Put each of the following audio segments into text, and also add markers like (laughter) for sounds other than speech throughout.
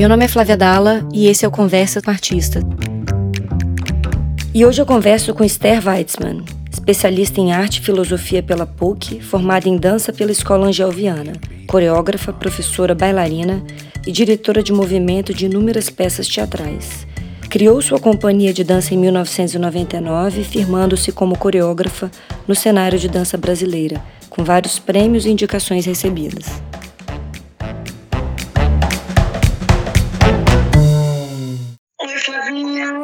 Meu nome é Flávia Dalla e esse é o Conversa com Artista. E hoje eu converso com Esther Weitzman, especialista em arte e filosofia pela PUC, formada em dança pela Escola Angelviana, coreógrafa, professora, bailarina e diretora de movimento de inúmeras peças teatrais. Criou sua companhia de dança em 1999, firmando-se como coreógrafa no cenário de dança brasileira, com vários prêmios e indicações recebidas.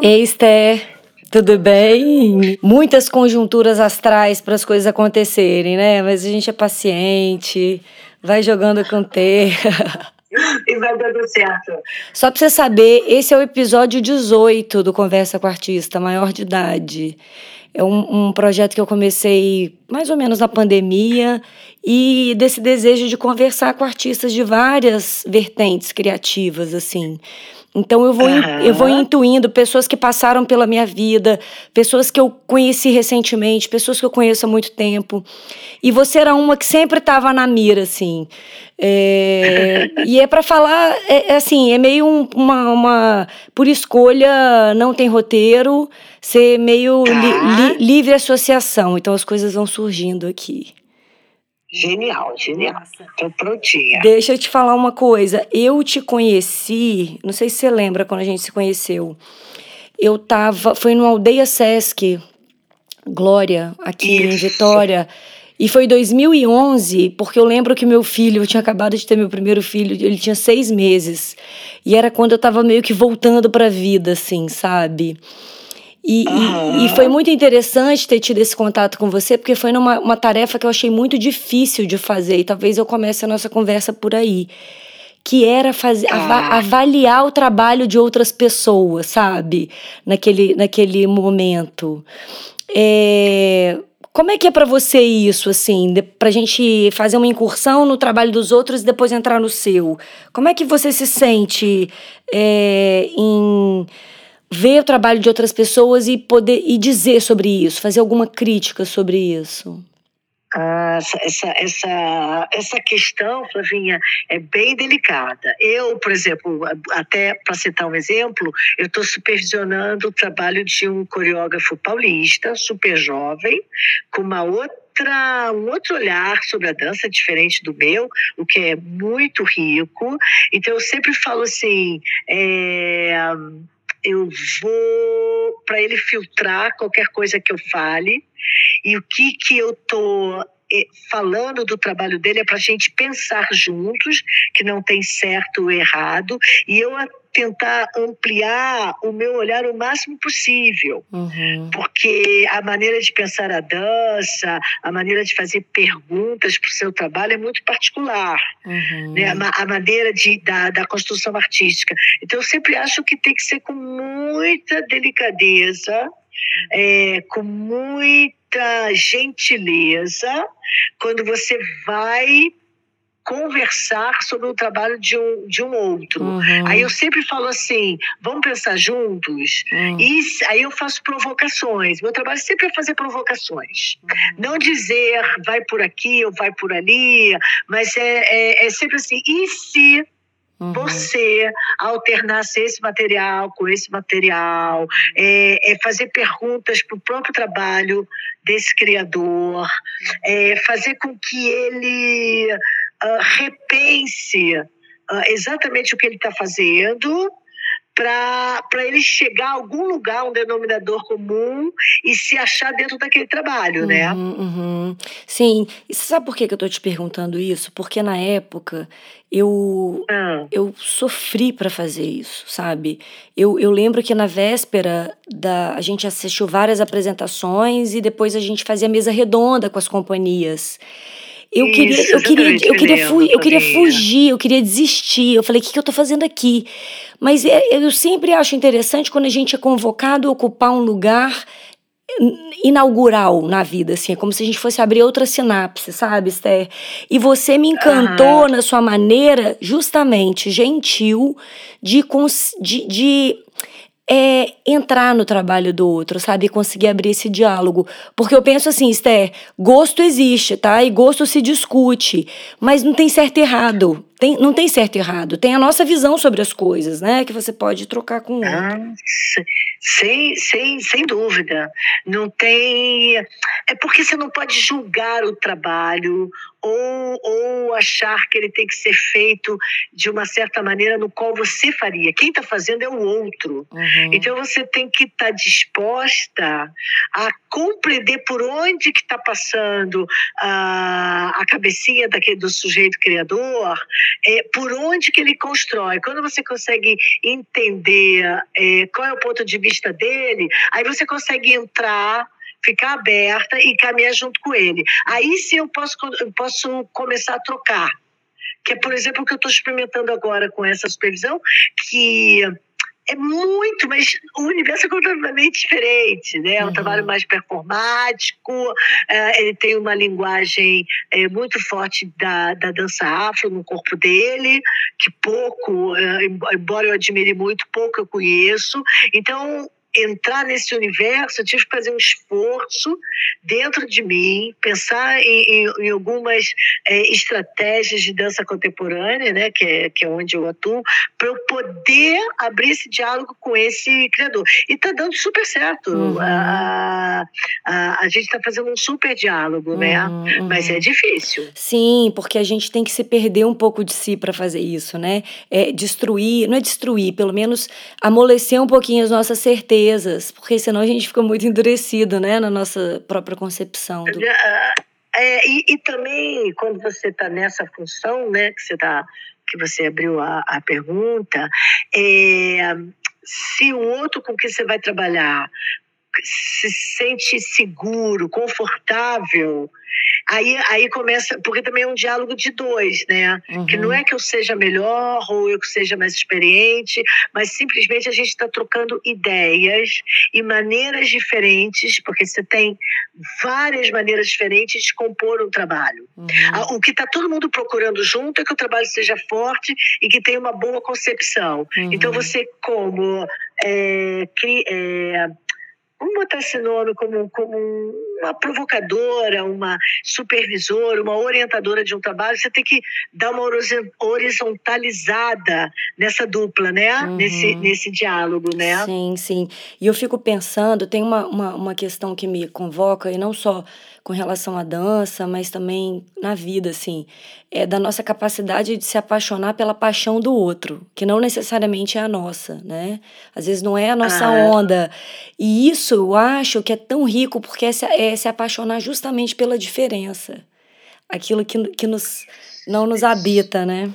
Ei, Esther. Tudo bem? Muitas conjunturas astrais para as coisas acontecerem, né? Mas a gente é paciente, vai jogando com terra. (laughs) E vai dando certo. Só para você saber, esse é o episódio 18 do Conversa com Artista, maior de idade. É um, um, projeto que eu comecei mais ou menos na pandemia e desse desejo de conversar com artistas de várias vertentes criativas, assim. Então eu vou, uhum. eu vou intuindo pessoas que passaram pela minha vida, pessoas que eu conheci recentemente, pessoas que eu conheço há muito tempo. E você era uma que sempre estava na mira, assim. É, e é para falar, é, é, assim, é meio um, uma, uma. Por escolha, não tem roteiro, ser meio li, li, livre associação. Então as coisas vão surgindo aqui. Genial, genial. Tô prontinha. Deixa eu te falar uma coisa. Eu te conheci, não sei se você lembra quando a gente se conheceu. Eu tava, foi no Aldeia Sesc, Glória, aqui Isso. em Vitória. E foi 2011, porque eu lembro que meu filho, eu tinha acabado de ter meu primeiro filho, ele tinha seis meses. E era quando eu tava meio que voltando pra vida, assim, sabe? E, uhum. e, e, foi muito interessante ter tido esse contato com você, porque foi numa uma tarefa que eu achei muito difícil de fazer, e talvez eu comece a nossa conversa por aí. Que era fazer, ah. avaliar o trabalho de outras pessoas, sabe? Naquele, naquele momento. É, como é que é para você isso, assim, de, pra gente fazer uma incursão no trabalho dos outros e depois entrar no seu? Como é que você se sente é, em ver o trabalho de outras pessoas e poder e dizer sobre isso, fazer alguma crítica sobre isso? Ah, essa, essa, essa questão, Flavinha, é bem delicada. Eu, por exemplo, até para citar um exemplo, eu estou supervisionando o trabalho de um coreógrafo paulista, super jovem, com uma outra um outro olhar sobre a dança diferente do meu, o que é muito rico. Então eu sempre falo assim, é, eu vou para ele filtrar qualquer coisa que eu fale e o que que eu tô falando do trabalho dele é para a gente pensar juntos que não tem certo ou errado e eu tentar ampliar o meu olhar o máximo possível. Uhum. Porque a maneira de pensar a dança, a maneira de fazer perguntas para o seu trabalho é muito particular. Uhum. Né? A, a, maneira de, da, da construção artística. Então, eu sempre acho que tem que ser com muita delicadeza, é, com muita gentileza, quando você vai conversar sobre o trabalho de um, de um outro. Uhum. Aí eu sempre falo assim: vamos pensar juntos? Uhum. E aí eu faço provocações. Meu trabalho sempre é fazer provocações. Uhum. Não dizer vai por aqui ou vai por ali, mas é, é, é sempre assim: e se Uhum. Você alternasse esse material com esse material, é, é fazer perguntas para o próprio trabalho desse criador, é fazer com que ele uh, repense uh, exatamente o que ele está fazendo para ele chegar a algum lugar, um denominador comum e se achar dentro daquele trabalho, né? uhum, né? Uhum. Sim. E você sabe por que, que eu estou te perguntando isso? Porque na época eu, ah. eu sofri para fazer isso, sabe? Eu, eu lembro que na véspera da, a gente assistiu várias apresentações e depois a gente fazia mesa redonda com as companhias. Eu queria, Isso, eu queria, eu queria, fu eu queria fugir, eu queria desistir. Eu falei, o que, que eu tô fazendo aqui? Mas é, eu sempre acho interessante quando a gente é convocado a ocupar um lugar inaugural na vida, assim, é como se a gente fosse abrir outra sinapse, sabe, Esther? E você me encantou uhum. na sua maneira, justamente, gentil, de, de, de é entrar no trabalho do outro, sabe? Conseguir abrir esse diálogo. Porque eu penso assim, Esther, gosto existe, tá? E gosto se discute, mas não tem certo e errado. Tem, não tem certo e errado, tem a nossa visão sobre as coisas, né? Que você pode trocar com outro. Ah, sem, sem, sem dúvida. Não tem. É porque você não pode julgar o trabalho ou, ou achar que ele tem que ser feito de uma certa maneira no qual você faria. Quem está fazendo é o outro. Uhum. Então você tem que estar tá disposta a compreender por onde que está passando a, a cabecinha daquele, do sujeito criador, é, por onde que ele constrói. Quando você consegue entender é, qual é o ponto de vista dele, aí você consegue entrar ficar aberta e caminhar junto com ele. Aí sim eu posso, eu posso começar a trocar. Que é, por exemplo, o que eu estou experimentando agora com essa supervisão, que é muito, mas o universo é completamente diferente, né? É um uhum. trabalho mais performático, é, ele tem uma linguagem é, muito forte da, da dança afro no corpo dele, que pouco, é, embora eu admire muito, pouco eu conheço. Então, entrar nesse universo, eu tive que fazer um esforço dentro de mim, pensar em, em, em algumas é, estratégias de dança contemporânea, né, que é, que é onde eu atuo, para eu poder abrir esse diálogo com esse criador. E está dando super certo. Uhum. A, a, a, gente está fazendo um super diálogo, né? uhum, né? Uhum. Mas é difícil. Sim, porque a gente tem que se perder um pouco de si para fazer isso, né? É destruir, não é destruir, pelo menos amolecer um pouquinho as nossas certezas porque senão a gente fica muito endurecido, né, na nossa própria concepção. Do... É, é, e, e, também quando você está nessa função, né, que você tá, que você abriu a, a pergunta, é, se o outro com que você vai trabalhar se sente seguro, confortável, Aí, aí começa, porque também é um diálogo de dois, né? Uhum. Que não é que eu seja melhor ou eu que seja mais experiente, mas simplesmente a gente está trocando ideias e maneiras diferentes, porque você tem várias maneiras diferentes de compor um trabalho. Uhum. O que está todo mundo procurando junto é que o trabalho seja forte e que tenha uma boa concepção. Uhum. Então você como é, cri, é, vamos botar esse nome como, como uma provocadora, uma supervisora, uma orientadora de um trabalho, você tem que dar uma horizontalizada nessa dupla, né? Uhum. Nesse, nesse diálogo, né? Sim, sim. E eu fico pensando, tem uma, uma, uma questão que me convoca, e não só com relação à dança, mas também na vida, assim, é da nossa capacidade de se apaixonar pela paixão do outro, que não necessariamente é a nossa, né? Às vezes não é a nossa ah. onda. E isso eu acho que é tão rico porque é se, é se apaixonar justamente pela diferença. Aquilo que, que nos, não nos habita, né?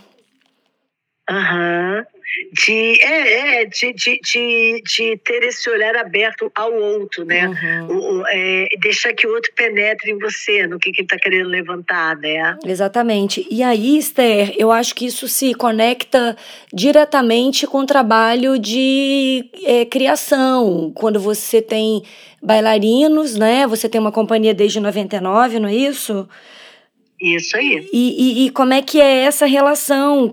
Aham. Uhum de, é, é, de, de, de, de, ter esse olhar aberto ao outro, né? Uhum. O, o, é, deixar que o outro penetre em você, no que, que ele está querendo levantar, né? Exatamente. E aí, Esther, eu acho que isso se conecta diretamente com o trabalho de é, criação. Quando você tem bailarinos, né? Você tem uma companhia desde 99, não é isso? Isso aí. E, e, e, como é que é essa relação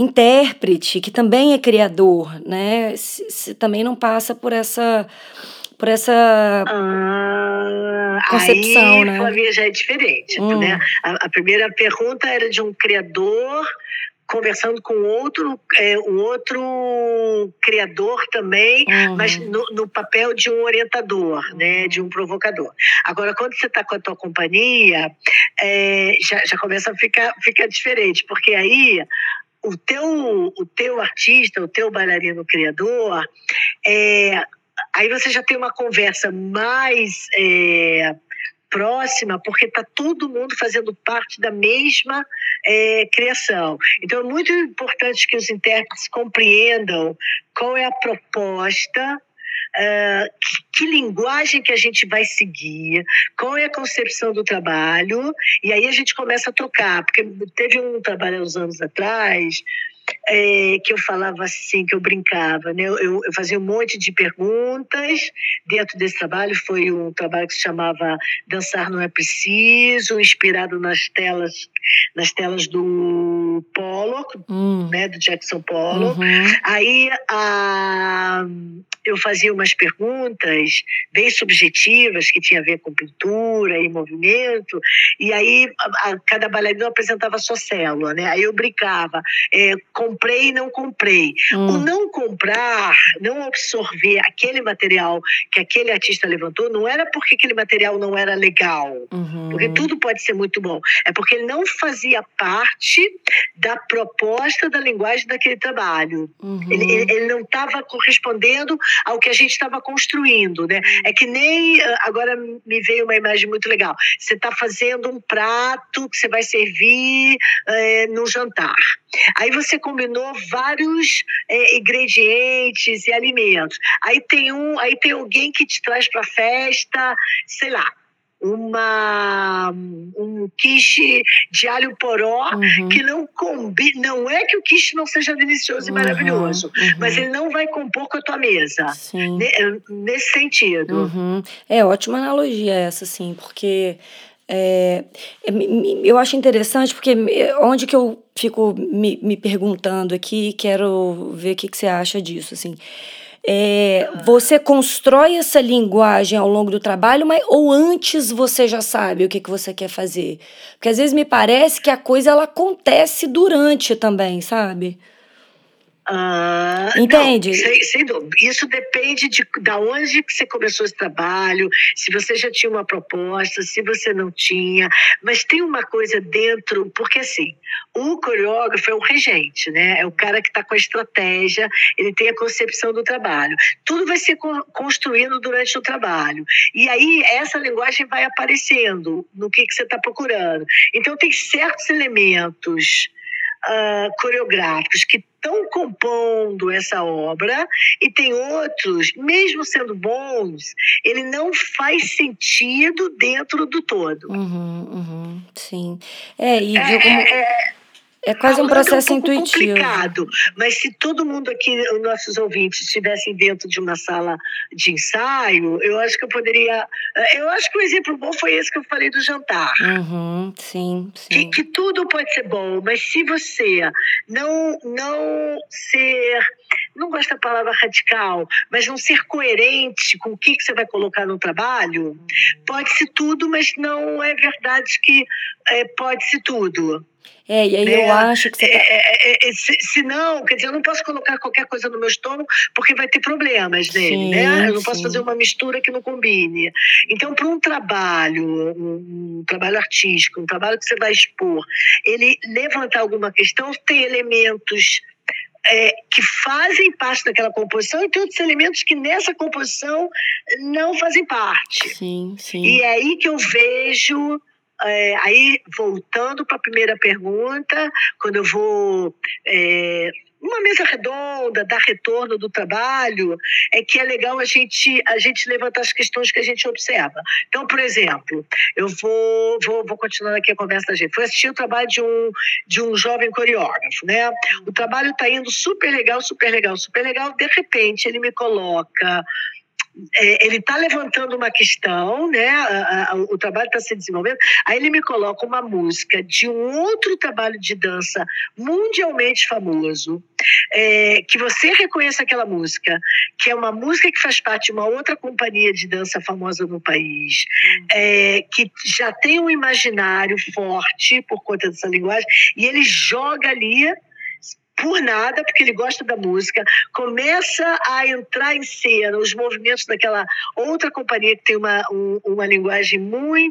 criador-intérprete, que também é criador, né? Se, se, também não passa por essa por essa ah, concepção, aí, né? Flavia, já é diferente, hum. né? A, a primeira pergunta era de um criador conversando com outro, é, um outro criador também, uhum. mas no, no, papel de um orientador, né, de um provocador. Agora, quando você está com a tua companhia, é, já, já começa a ficar, ficar diferente, porque aí o teu, o teu artista, o teu bailarino criador, é, aí você já tem uma conversa mais é, próxima, porque está todo mundo fazendo parte da mesma é, criação. Então, é muito importante que os intérpretes compreendam qual é a proposta Que, que, linguagem que a gente vai seguir, qual é a concepção do trabalho, e aí a gente começa a trocar, porque teve um trabalho uns anos atrás é, que eu falava assim, que eu brincava, né? Eu, eu, fazia um monte de perguntas dentro desse trabalho. Foi um trabalho que se chamava Dançar Não É Preciso, inspirado nas telas, nas telas do Pollock, hum. né? Do Jackson Pollock. Uhum. Aí a, eu fazia umas perguntas bem subjetivas que tinha a ver com pintura e movimento, e aí a, a, cada bailarino apresentava a sua célula, né? Aí eu brincava, é, comprei e não comprei. Hum. O não comprar, não absorver aquele material que aquele artista levantou, não era porque aquele material não era legal, uhum. porque tudo pode ser muito bom, é porque ele não fazia parte da proposta da linguagem daquele trabalho. Uhum. Ele, ele, ele não estava correspondendo ao que a gente estava construindo, né? Uhum. É que nem ah, agora me veio uma imagem muito legal. Você está fazendo um prato que você vai servir é, no jantar. Aí você combinou vários é, ingredientes e alimentos. Aí tem um, aí tem alguém que te traz para festa, sei lá, uma um quiche de alho poró uhum. que não combina. Não é que o quiche não seja delicioso uhum. e maravilhoso, uhum. mas ele não vai compor com a tua mesa. Sim. Nesse sentido. Uhum. É ótima analogia essa, sim, porque é, é eu acho interessante porque onde que eu fico me, me perguntando aqui, quero ver o que, que você acha disso, assim. É, você constrói essa linguagem ao longo do trabalho, mas ou antes você já sabe o que, que você quer fazer? Porque às vezes me parece que a coisa ela acontece durante também, sabe? Ah, Entende? Não, sem, sem dúvida. Isso depende de da onde que você começou esse trabalho, se você já tinha uma proposta, se você não tinha. Mas tem uma coisa dentro, porque assim, o coreógrafo é o regente, né? É o cara que está com a estratégia, ele tem a concepção do trabalho. Tudo vai ser construído durante o trabalho. E aí essa linguagem vai aparecendo no que, que você está procurando. Então tem certos elementos uh, coreográficos que estão compondo essa obra e tem outros, mesmo sendo bons, ele não faz sentido dentro do todo. Uhum, uhum, sim. É, e é, como... é, é quase um processo é um intuitivo. complicado, mas se todo mundo aqui, os nossos ouvintes, estivessem dentro de uma sala de ensaio, eu acho que eu poderia. Eu acho que o um exemplo bom foi esse que eu falei do jantar. Uhum, sim, sim. Que, que tudo pode ser bom, mas se você não, não ser. Não gosto da palavra radical, mas não ser coerente com o que, que você vai colocar no trabalho, pode ser tudo, mas não é verdade que é, pode ser tudo. É, e aí né? eu acho que você tá... é, é, é, se, se, não, quer dizer, eu não posso colocar qualquer coisa no meu estômago porque vai ter problemas nele, sim, né? Eu não sim. posso fazer uma mistura que não combine. Então, para um trabalho, um, um, trabalho artístico, um trabalho que você vai expor, ele levantar alguma questão, tem elementos é, que fazem parte daquela composição e tem outros elementos que nessa composição não fazem parte. Sim, sim. E é aí que eu vejo é, aí, voltando para a primeira pergunta, quando eu vou. É, uma mesa redonda, dar retorno do trabalho, é que é legal a gente, a gente levantar as questões que a gente observa. Então, por exemplo, eu vou, vou, vou continuando aqui a conversa da gente. Fui assistir o trabalho de um, de um jovem coreógrafo, né? O trabalho está indo super legal, super legal, super legal. De repente, ele me coloca é, ele está levantando uma questão, né? A, a, o trabalho está se desenvolvendo. Aí ele me coloca uma música de um outro trabalho de dança mundialmente famoso, é, que você reconheça aquela música, que é uma música que faz parte de uma outra companhia de dança famosa no país, é, que já tem um imaginário forte por conta dessa linguagem, e ele joga ali por nada, porque ele gosta da música, começa a entrar em cena os movimentos daquela outra companhia que tem uma, um, uma linguagem muito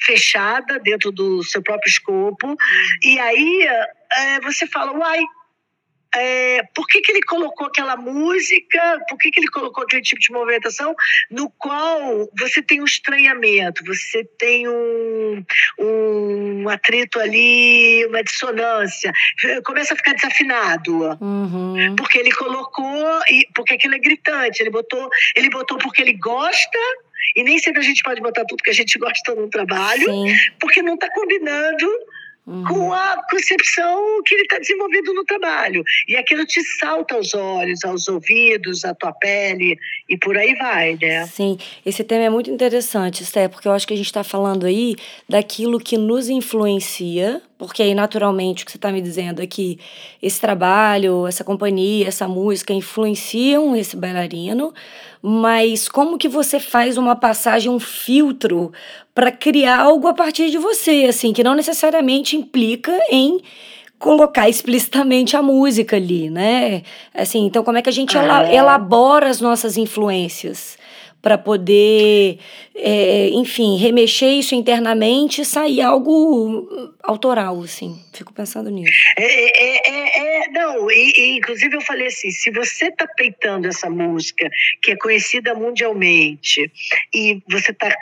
fechada dentro do seu próprio escopo. E aí é, você fala, uai, é, por que, que ele colocou aquela música, por que, que ele colocou aquele tipo de movimentação no qual você tem um estranhamento, você tem um, um atrito ali, uma dissonância, começa a ficar desafinado. Uhum. Porque ele colocou, e, porque aquilo é gritante, ele botou, ele botou porque ele gosta e nem sempre a gente pode botar tudo que a gente gosta no trabalho, Sim. porque não está combinando uhum. com a concepção que ele está desenvolvendo no trabalho. E aquilo te salta aos olhos, aos ouvidos, à tua pele e por aí vai, né? Sim, esse tema é muito interessante, Sté, porque eu acho que a gente está falando aí daquilo que nos influencia, porque aí naturalmente o que você está me dizendo é que esse trabalho, essa companhia, essa música influenciam esse bailarino, mas como que você faz uma passagem, um filtro para criar algo a partir de você, assim, que não necessariamente implica em colocar explicitamente a música ali, né? Assim, então como é que a gente ah, elabora as nossas influências para poder, é, enfim, remexer isso internamente e sair algo autoral, assim. Fico pensando nisso. É, é, é, é não, e, e, inclusive eu falei assim, se você está peitando essa música, que é conhecida mundialmente, e você está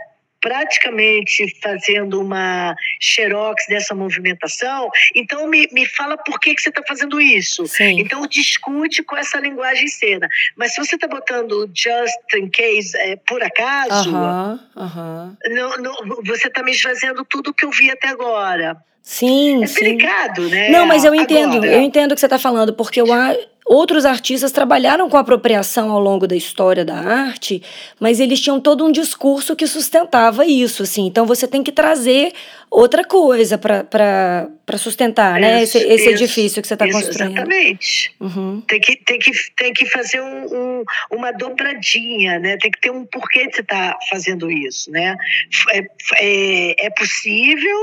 praticamente fazendo uma xerox dessa movimentação, então me, me fala por que, que você está fazendo isso. Sim. Então discute com essa linguagem cena. Mas se você está botando just in case, é, por acaso, uh -huh, uh -huh. Não, não, você está me esvaziando tudo que eu vi até agora. Sim, é sim. delicado, né? Não, mas eu entendo, Agora. eu entendo o que você está falando, porque eu, outros artistas trabalharam com apropriação ao longo da história da arte, mas eles tinham todo um discurso que sustentava isso, assim. Então você tem que trazer outra coisa para sustentar, né? Esse, esse isso, edifício que você está construindo. Exatamente. Uhum. Tem, que, tem, que, tem que fazer um, um, uma dobradinha, né? Tem que ter um porquê de você estar tá fazendo isso, né? É, é, é possível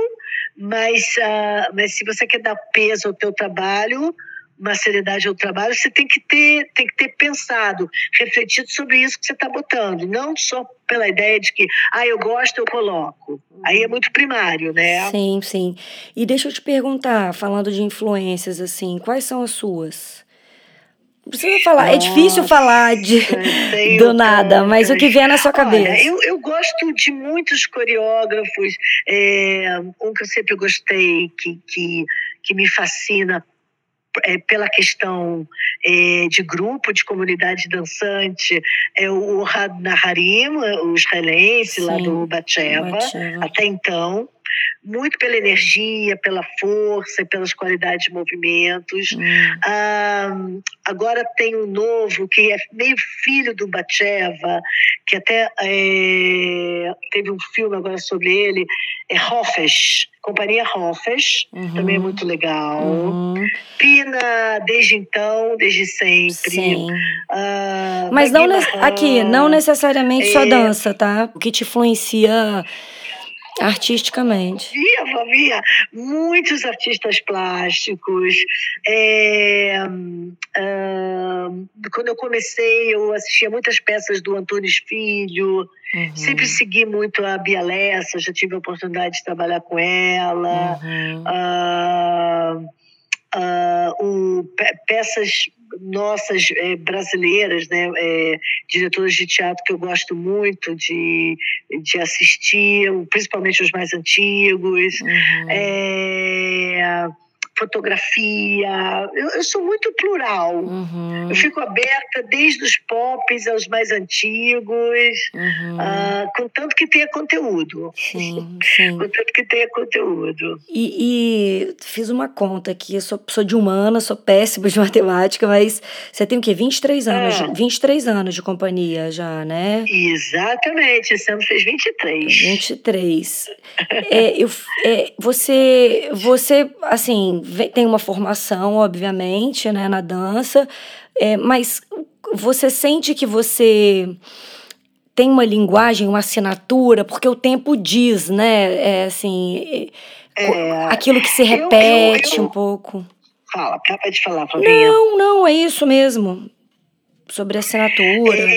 mas, uh, mas se você quer dar peso ao teu trabalho, uma seriedade ao trabalho, você tem que ter, tem que ter pensado, refletido sobre isso que você está botando, não só pela ideia de que, ah, eu gosto, eu coloco. Aí é muito primário, né? Sim, sim. E deixa eu te perguntar, falando de influências, assim, quais são as suas? Não precisa falar, Nossa, é difícil falar de, do nada, mas o que vier na sua cabeça. Olha, eu, eu gosto de muitos coreógrafos, é, um que eu sempre gostei, que, que, que me fascina é, pela questão é, de grupo, de comunidade dançante, é o Naharim, o israelense Sim, lá do Batsheva, até então muito pela energia, pela força e pelas qualidades de movimentos. Hum. Ah, agora tem um novo que é meio filho do Batcheva, que até é, teve um filme agora sobre ele, é Hofes, Companhia Hofes, uhum. também é muito legal. Uhum. Pina, desde então, desde sempre. Sim. Ah, Mas não aqui, não necessariamente é, só dança, tá? O que te influencia Artisticamente. Havia, havia muitos artistas plásticos. É, quando eu comecei, eu assistia muitas peças do Antunes Filho. Uhum. Sempre segui muito a Bia Lessa, já tive a oportunidade de trabalhar com ela. Uhum. Uh, uh, um, peças nossas é, brasileiras, né, é, diretoras de teatro que eu gosto muito de, de assistir, principalmente os mais antigos. Uhum. É, fotografia. Eu, eu sou muito plural. Uhum. Eu fico aberta desde os pops aos mais antigos, uhum. uh, contanto que tenha conteúdo. Sim, (laughs) sim. Contanto que tenha conteúdo. E, e, fiz uma conta aqui, eu sou, sou de humana, sou péssima de (laughs) matemática, mas você tem o quê? 23 anos, é. 23 anos de companhia já, né? Exatamente, esse ano fez 23. 23. é, eu, é, você, você, assim, tem uma formação, obviamente, né, na dança, é, mas você sente que você tem uma linguagem, uma assinatura, porque o tempo diz, né? É assim, é, é aquilo que se repete eu, eu, eu... um pouco. Fala, acaba de falar, Flavinha. Não, não, é isso mesmo. Sobre assinatura.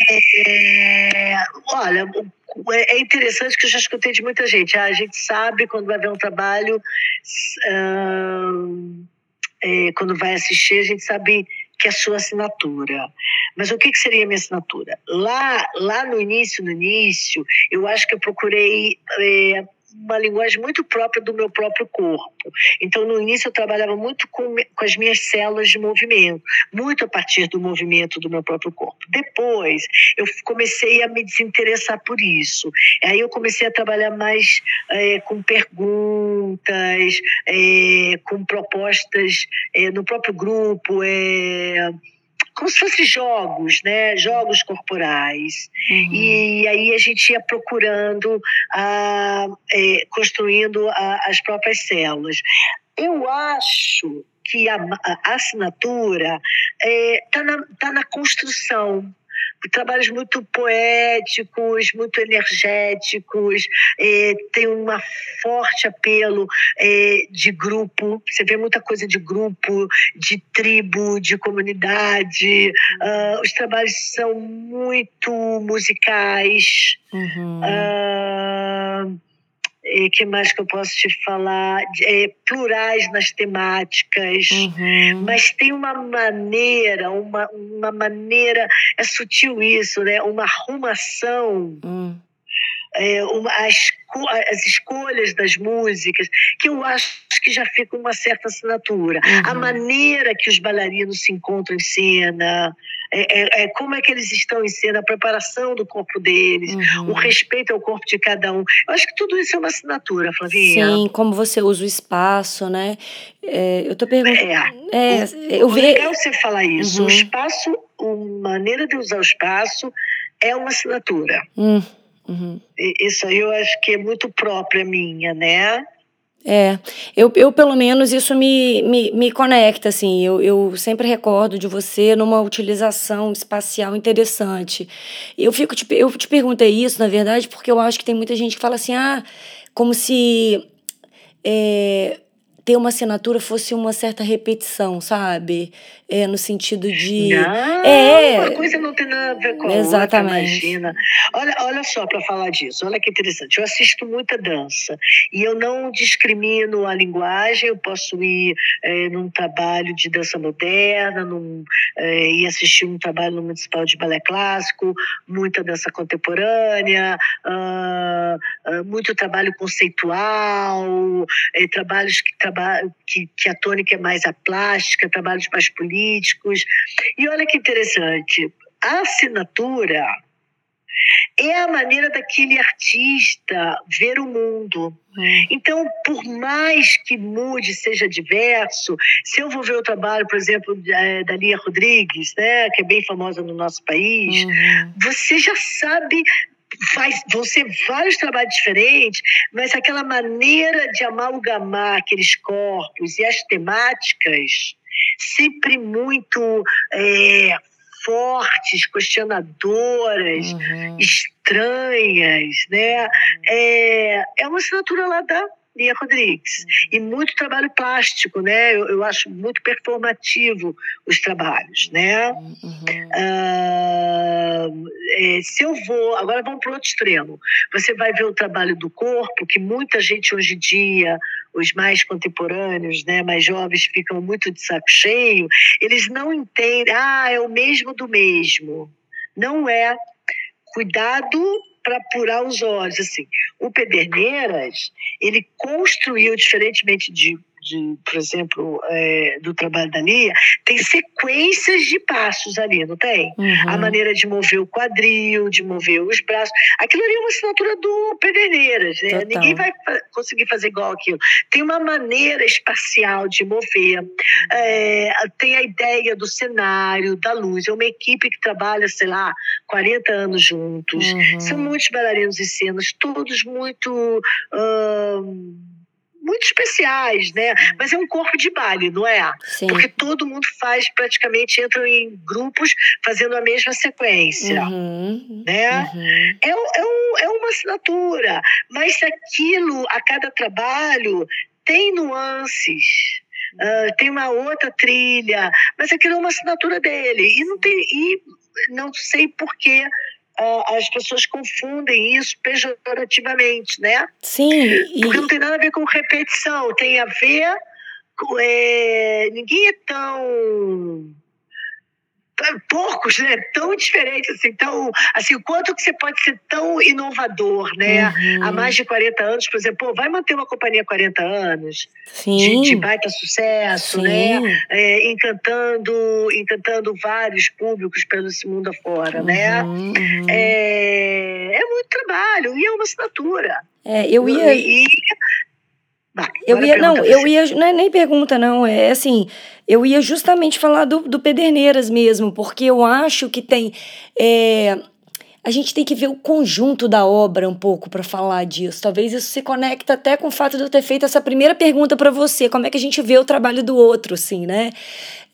É, olha, é, é interessante que eu já escutei de muita gente. Ah, a gente sabe quando vai ver um trabalho, é, quando vai assistir, a gente sabe que é a sua assinatura. Mas o que, que seria a minha assinatura? Lá, lá no início, no início, eu acho que eu procurei é, uma linguagem muito própria do meu próprio corpo. Então, no início, eu trabalhava muito com, com as minhas células de movimento, muito a partir do movimento do meu próprio corpo. Depois, eu comecei a me desinteressar por isso. Aí, eu comecei a trabalhar mais é, com perguntas, é, com propostas é, no próprio grupo. É, como se fossem jogos, né? Jogos corporais. Uhum. E aí a gente ia procurando, a, é, construindo as próprias células. Eu acho que a, a assinatura está é, tá na, tá na construção trabalhos muito poéticos, muito energéticos, é, tem um forte apelo é, de grupo, você vê muita coisa de grupo, de tribo, de comunidade. Uh, os trabalhos são muito musicais. Uhum. Uh, e que mais que eu posso te falar? É, plurais nas temáticas, uhum. mas tem uma maneira, uma, uma maneira, é sutil isso, né? Uma arrumação. Uhum. É, uma, as, as escolhas das músicas, que eu acho que já fica uma certa assinatura. Uhum. A maneira que os bailarinos se encontram em cena, é, é, é, como é que eles estão em cena, a preparação do corpo deles, uhum. o respeito ao corpo de cada um. Eu acho que tudo isso é uma assinatura, Flavinha. Sim, como você usa o espaço, né? É, eu tô perguntando. É, é o, eu vi... legal você falar isso. Uhum. O espaço, a maneira de usar o espaço é uma assinatura. Uhum. Uhum. Isso aí eu acho que é muito própria minha, né? É, eu, eu pelo menos isso me, me, me conecta, assim, eu, eu sempre recordo de você numa utilização espacial interessante. Eu fico te, eu te perguntei isso, na verdade, porque eu acho que tem muita gente que fala assim, ah, como se é, ter uma assinatura fosse uma certa repetição, sabe? É, no sentido de. Não, é, uma coisa não tem nada a ver com Exatamente. outra, imagina. Olha, olha só, para falar disso, olha que interessante. Eu assisto muita dança e eu não discrimino a linguagem, eu posso ir é, num trabalho de dança moderna, num, é, ir assistir um trabalho no Municipal de Balé Clássico, muita dança contemporânea, uh, uh, muito trabalho conceitual, é, trabalhos que trabalham que, que a tônica é mais a plástica, trabalhos mais políticos. E olha que interessante, a assinatura é a maneira daquele artista ver o mundo. Hum. Então, por mais que mude, seja diverso, se eu vou ver o trabalho, por exemplo, da Lia Rodrigues, né, que é bem famosa no nosso país, uhum. você já sabe faz, vão ser vários trabalhos diferentes, mas aquela maneira de amalgamar aqueles corpos e as temáticas sempre muito é, fortes, questionadoras, uhum. estranhas, né? É, é uma assinatura lá da Lia Rodrigues. Uhum. E muito trabalho plástico, né? Eu, eu, acho muito performativo os trabalhos, né? Uhum. Uh, é, se eu vou... Agora vamos para o outro extremo. Você vai ver o trabalho do corpo, que muita gente hoje em dia, os mais contemporâneos, né, mais jovens, ficam muito de saco cheio, eles não entendem, ah, é o mesmo do mesmo. Não é. Cuidado para apurar os olhos. Assim, o Pederneiras, ele construiu, diferentemente de de, por exemplo, é, do trabalho da Lia, tem sequências de passos ali, não tem? Uhum. A maneira de mover o quadril, de mover os braços. Aquilo ali é uma assinatura do Pederneiras, né? Ninguém vai conseguir fazer igual aquilo. Tem uma maneira espacial de mover, é, tem a ideia do cenário, da luz. É uma equipe que trabalha, sei lá, 40 anos juntos. Uhum. São muitos bailarinos e cenas, todos muito. Muito especiais, né? Uhum. Mas é um corpo de baile, não é? Sim. Porque todo mundo faz, praticamente entram em grupos fazendo a mesma sequência, uhum. né? Uhum. É, é, um, é uma assinatura, mas aquilo, a cada trabalho, tem nuances. Uh, tem uma outra trilha, mas aquilo é uma assinatura dele. E não, tem, e não sei por que as pessoas confundem isso pejorativamente, né? Sim. E... Porque não tem nada a ver com repetição, tem a ver com. É, ninguém é tão poucos, né? Tão diferentes, assim, tão, assim, o quanto que você pode ser tão inovador, né? Uhum. Há mais de 40 anos, por exemplo, pô, vai manter uma companhia há 40 anos Sim. De, de baita sucesso, né? Sim. né? É, encantando, encantando vários públicos pelo mundo afora, né? uhum. né? Uhum. É, é muito trabalho e é uma assinatura. É, eu ia. E, eu ia, não, eu ia, não é nem pergunta, não, é assim, eu ia justamente falar do, do Pederneiras mesmo, porque eu acho que tem, é, a gente tem que ver o conjunto da obra um pouco para falar disso. Talvez isso se conecta até com o fato de eu ter feito essa primeira pergunta para você, como é que a gente vê o trabalho do outro, assim, né?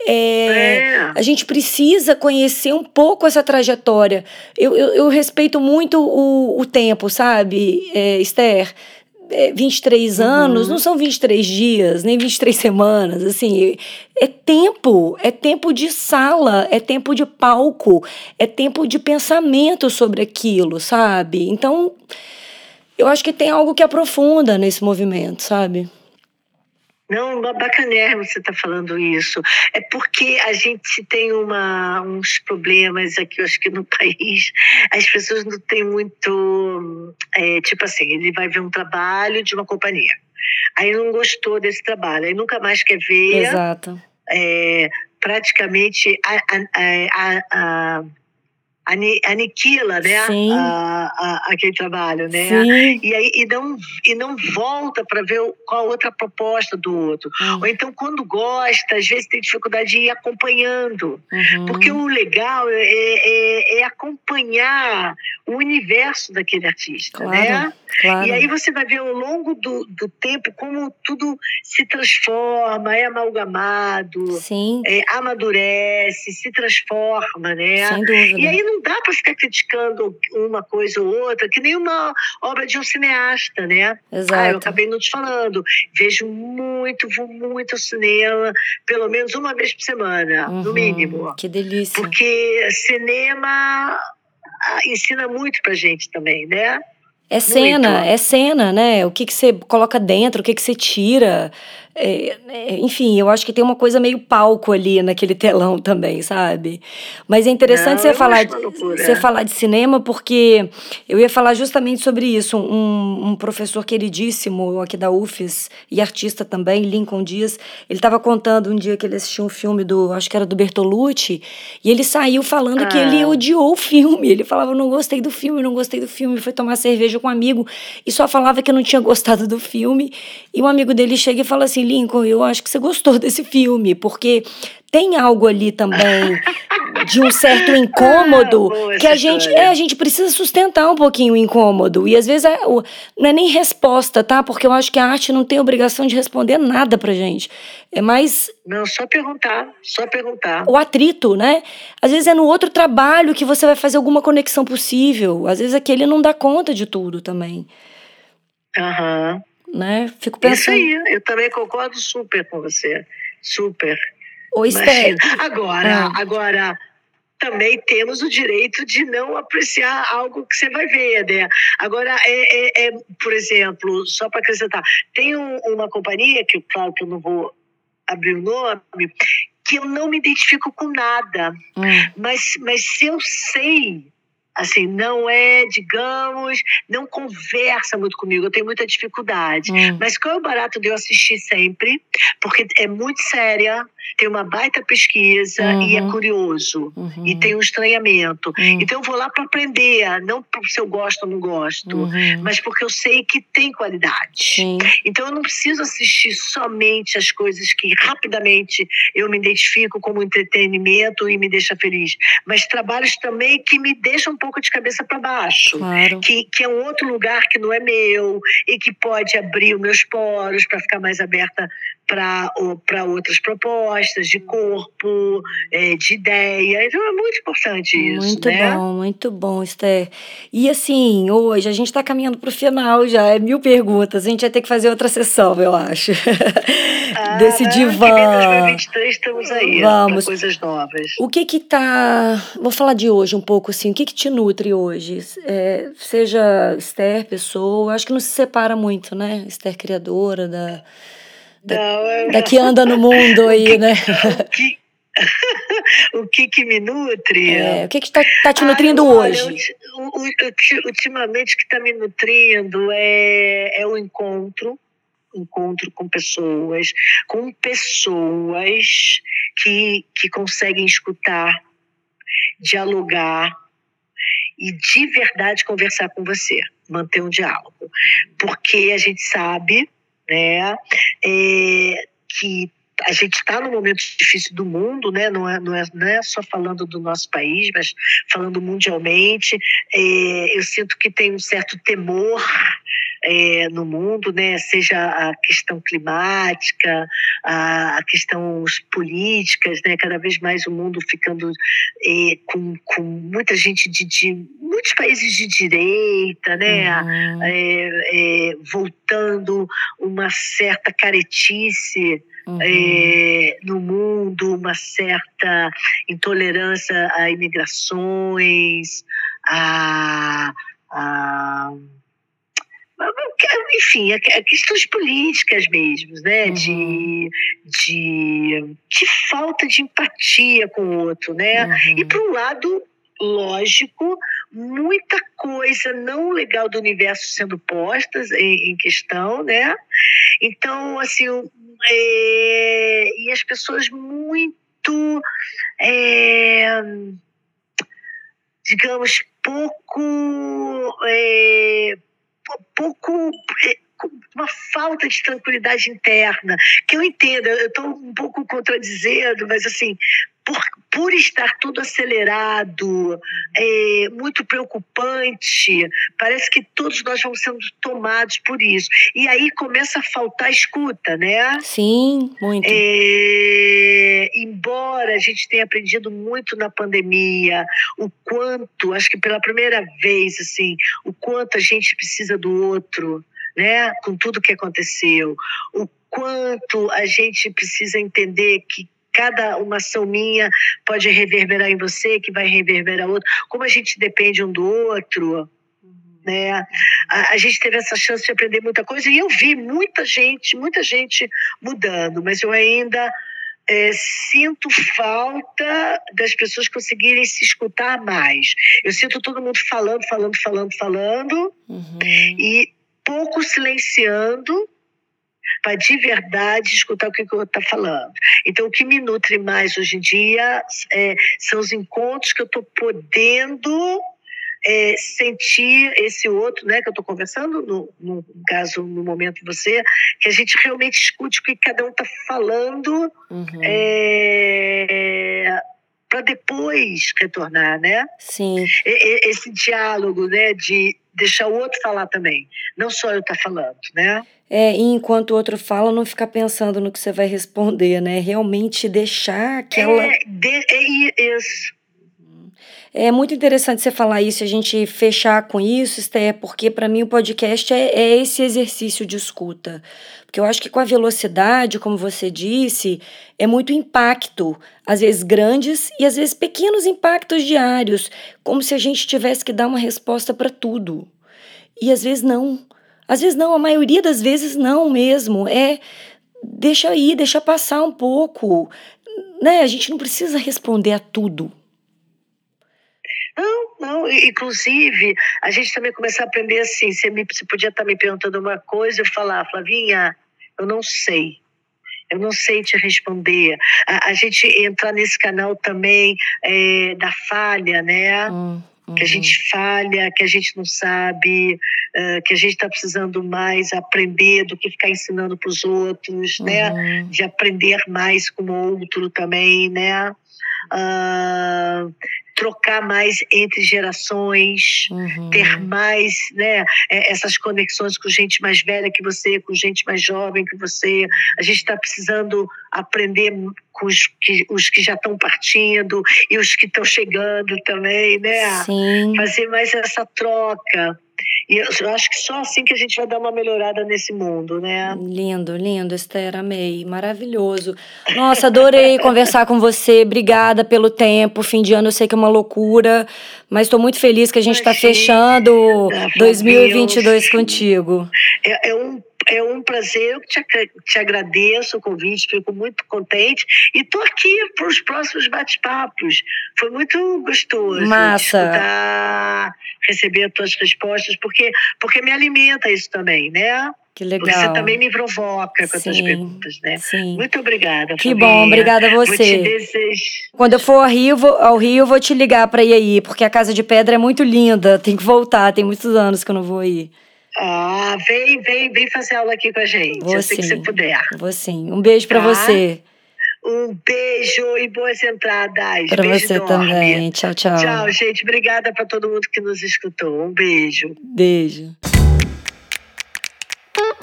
É, é. A gente precisa conhecer um pouco essa trajetória. Eu, eu, eu respeito muito o, o tempo, sabe, é, Esther? 23 uhum. anos não são 23 dias, nem 23 semanas, assim, é tempo, é tempo de sala, é tempo de palco, é tempo de pensamento sobre aquilo, sabe? Então, eu acho que tem algo que aprofunda nesse movimento, sabe? Não, bacanérrimo você está falando isso. É porque a gente tem uma, uns problemas aqui, eu acho que no (laughs) país, as pessoas não têm muito. É, tipo assim, ele vai ver um trabalho de uma companhia. Aí não gostou desse trabalho, aí nunca mais quer ver. Exato. É, praticamente a, a, a, a aniquila né? A, a, aquele trabalho né? Sim. e aí e não e não volta para ver qual outra proposta do outro. Uhum. ou então quando gosta às vezes tem dificuldade de ir acompanhando. Uhum. porque o legal é, é, é, acompanhar o universo daquele artista claro, né claro. e aí você vai ver ao longo do, do tempo como tudo se transforma é amalgamado Sim. É, amadurece se transforma né Sem dúvida. e aí não dá para ficar criticando uma coisa ou outra, que nem uma obra de um cineasta, né? Exato. Ah, eu acabei não te falando. Vejo muito, vou muito ao cinema, pelo menos uma vez por semana, uhum, no mínimo. Que delícia. Porque cinema ah, ensina muito pra gente também, né? É cena, é cena, né? O que, que você coloca dentro, o que, que você tira. É, é, enfim, eu acho que tem uma coisa meio palco ali naquele telão também, sabe? Mas é interessante Não, você, falar de, você falar de cinema, porque eu ia falar justamente sobre isso. Um, um professor queridíssimo aqui da UFES e artista também, Lincoln Dias, ele estava contando um dia que ele assistiu um filme do, acho que era do Bertolucci, e ele saiu falando ah. que ele ah. odiou o filme. Ele falava, não gostei do filme, não gostei do filme. Foi tomar cerveja com um amigo e só falava que não tinha gostado do filme. E um amigo dele chega e fala assim, Lincoln, eu acho que você gostou (laughs) desse filme, porque tem algo ali também de um certo (laughs) incômodo ah, que a gente é a gente precisa sustentar um pouquinho o incômodo. E às vezes é, não é nem resposta tá? Porque eu acho que a arte não tem obrigação de responder nada pra gente. É mais não só perguntar só perguntar. o atrito né? Às vezes é no outro trabalho que você vai fazer alguma conexão possível. Às vezes aquele não dá conta de tudo também. Aham. Uhum né? Fico pensando. Isso aí, eu também concordo super com você. Super. Ô, Esther. Agora, ah. agora também temos o direito de não apreciar algo que você vai ver, né? Agora, é, é, é por exemplo, só para acrescentar, tem um, uma companhia, que claro que eu não vou abrir o nome, que eu não me identifico com nada, hum. mas, mas se eu sei assim, não é, digamos, não conversa muito comigo, eu tenho muita dificuldade. Hum. Mas qual é o barato de eu assistir sempre? Porque é muito séria, tem uma baita pesquisa uhum. e é uhum. curioso. Uhum. E tem um estranhamento. Uhum. Então eu vou lá para aprender, não se eu gosto ou não gosto, uhum. mas porque eu sei que tem qualidade. Então eu não preciso assistir somente as coisas que rapidamente eu me identifico como entretenimento e me deixa feliz, mas trabalhos também que me deixam pouco de cabeça para baixo. Claro. Que, que é um outro lugar que não é meu e que pode abrir os meus poros para ficar mais aberta para outras propostas de corpo, é, de ideia. Então é muito importante isso. Muito né? bom, muito bom, Esther. E assim, hoje a gente está caminhando para o final já, é mil perguntas. A gente vai ter que fazer outra sessão, eu acho. Ah, Desse divã. Em 2023 estamos aí, Vamos. coisas novas. O que que tá. Vou falar de hoje um pouco assim. O que que te nutre hoje? É, seja Esther, pessoa, acho que não se separa muito, né? Esther criadora da não, da que anda no mundo aí, né? O que, (laughs) o que que me nutre? É, o que que está tá te nutrindo olha, hoje? ultimamente o que está me nutrindo é, é o encontro, encontro com pessoas, com pessoas que, que conseguem escutar, dialogar e de verdade conversar com você, manter um diálogo. Porque a gente sabe né, é, que a gente está num momento difícil do mundo, né? não, é, não, é, não é só falando do nosso país, mas falando mundialmente. É, eu sinto que tem um certo temor é, no mundo, né? seja a questão climática, a, a questão políticas, né? cada vez mais o mundo ficando é, com, com muita gente de, de muitos países de direita, né? Uhum. É, é, voltando uma certa caretice uhum. é, no mundo, uma certa intolerância a imigrações, a, a enfim, questões políticas mesmo, né? Uhum. De, de, de falta de empatia com o outro, né? Uhum. E, por um lado, lógico, muita coisa não legal do universo sendo postas em, em questão, né? Então, assim, é, e as pessoas muito, é, digamos, pouco, é, pouco é, uma falta de tranquilidade interna, que eu entendo, eu estou um pouco contradizendo, mas assim, por, por estar tudo acelerado, é, muito preocupante, parece que todos nós vamos sendo tomados por isso. E aí começa a faltar escuta, né? Sim, muito. É, embora a gente tenha aprendido muito na pandemia, o quanto, acho que pela primeira vez, assim, o quanto a gente precisa do outro, né? Com tudo que aconteceu, o quanto a gente precisa entender que cada uma ação minha pode reverberar em você, que vai reverberar outro. Como a gente depende um do outro, né? A, a, gente teve essa chance de aprender muita coisa e eu vi muita gente, muita gente mudando, mas eu ainda é, sinto falta das pessoas conseguirem se escutar mais. Eu sinto todo mundo falando, falando, falando, falando uhum. e pouco silenciando para de verdade escutar o que o outro está falando. Então, o que me nutre mais hoje em dia é, são os encontros que eu estou podendo é, sentir esse outro, né, que eu estou conversando, no, no, caso, no momento você, que a gente realmente escute o que cada um está falando uhum. é, para depois retornar, né? Sim. E, esse diálogo, né, de deixar o outro falar também, não só eu estar tá falando, né? É, e enquanto o outro fala, não ficar pensando no que você vai responder, né? Realmente deixar aquela. É, de, é isso. É muito interessante você falar isso, a gente fechar com isso, Esté, porque para mim o podcast é, é, esse exercício de escuta. Porque eu acho que com a velocidade, como você disse, é muito impacto, às vezes grandes e às vezes pequenos impactos diários, como se a gente tivesse que dar uma resposta para tudo. E às vezes não. Às vezes não, a maioria das vezes não mesmo. É deixa ir, deixa passar um pouco. Né? A gente não precisa responder a tudo. Não, não. Inclusive, a gente também começar a aprender assim. Você, me, você podia estar me perguntando uma coisa e eu falar, Flavinha, eu não sei. Eu não sei te responder. A, a gente entrar nesse canal também é, da falha, né? Hum. Uhum. que a gente uhum. falha, que a gente não sabe, uh, que a gente está precisando mais aprender do que ficar ensinando para os outros, né? uhum. né? De aprender mais com o outro também, né? Uh, trocar mais entre gerações, uhum. ter mais né, é, essas conexões com gente mais velha que você, com gente mais jovem que você. A gente está precisando aprender com os que, os que já estão partindo e os que estão chegando também, né? Sim. Fazer mais essa troca. E eu acho que só assim que a gente vai dar uma melhorada nesse mundo, né? Lindo, lindo, Esther, amei. Maravilhoso. Nossa, adorei (laughs) conversar com você. Obrigada pelo tempo. Fim de ano eu sei que é uma loucura, mas estou muito feliz que a gente está fechando 2022 contigo. É, é um é um prazer, eu te, te agradeço o convite, fico muito contente e estou aqui para os próximos bate-papos. Foi muito gostoso Massa. escutar, receber as tuas respostas, porque, porque me alimenta isso também, né? Que legal. Porque você também me provoca com as Sim, perguntas, né? Sim. Muito obrigada. Que Flavinha. bom, obrigada a você. desejar. Quando eu for ao Rio, vou- ao Rio, eu vou te ligar pra ir aí, porque a Casa de Pedra é muito linda. Tem que voltar, tem muitos anos que eu não vou aí. Ah, vem, vem, vem fazer aula aqui com a gente, Vou assim que sim. você puder. Vou sim. Um beijo pra Tá. você. Um beijo e boas entradas. Pra beijo você enorme. também. Tchau, tchau. Tchau, gente. Obrigada para todo mundo que nos escutou. Um beijo. Beijo.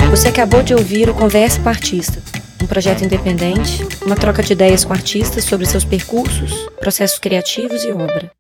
Você acabou de ouvir o Converse com Artista, um projeto independente, uma troca de ideias com artistas sobre seus percursos, processos criativos e obra.